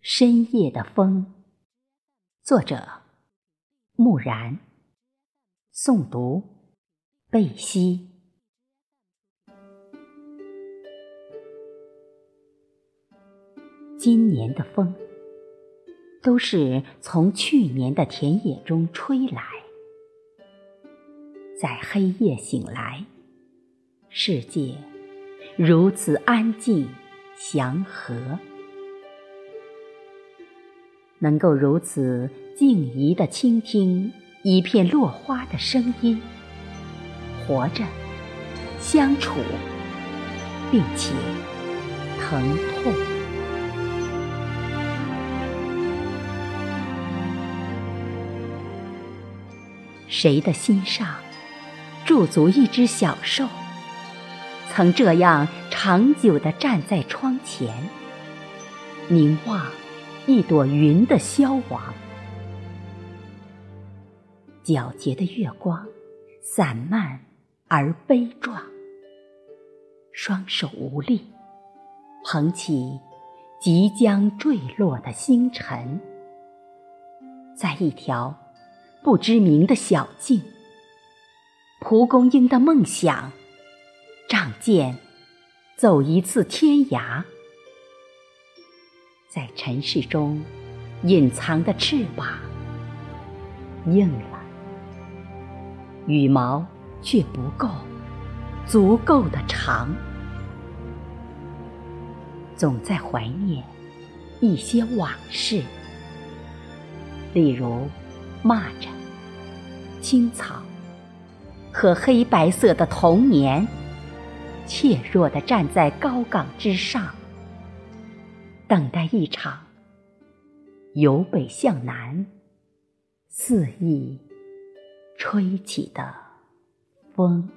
深夜的风，作者：木然，诵读：贝西。今年的风，都是从去年的田野中吹来，在黑夜醒来，世界如此安静祥和。能够如此静怡地倾听一片落花的声音，活着，相处，并且疼痛。谁的心上驻足一只小兽，曾这样长久地站在窗前，凝望。一朵云的消亡，皎洁的月光，散漫而悲壮。双手无力，捧起即将坠落的星辰，在一条不知名的小径，蒲公英的梦想，仗剑走一次天涯。在尘世中隐藏的翅膀硬了，羽毛却不够足够的长，总在怀念一些往事，例如蚂蚱、青草和黑白色的童年，怯弱地站在高岗之上。等待一场由北向南肆意吹起的风。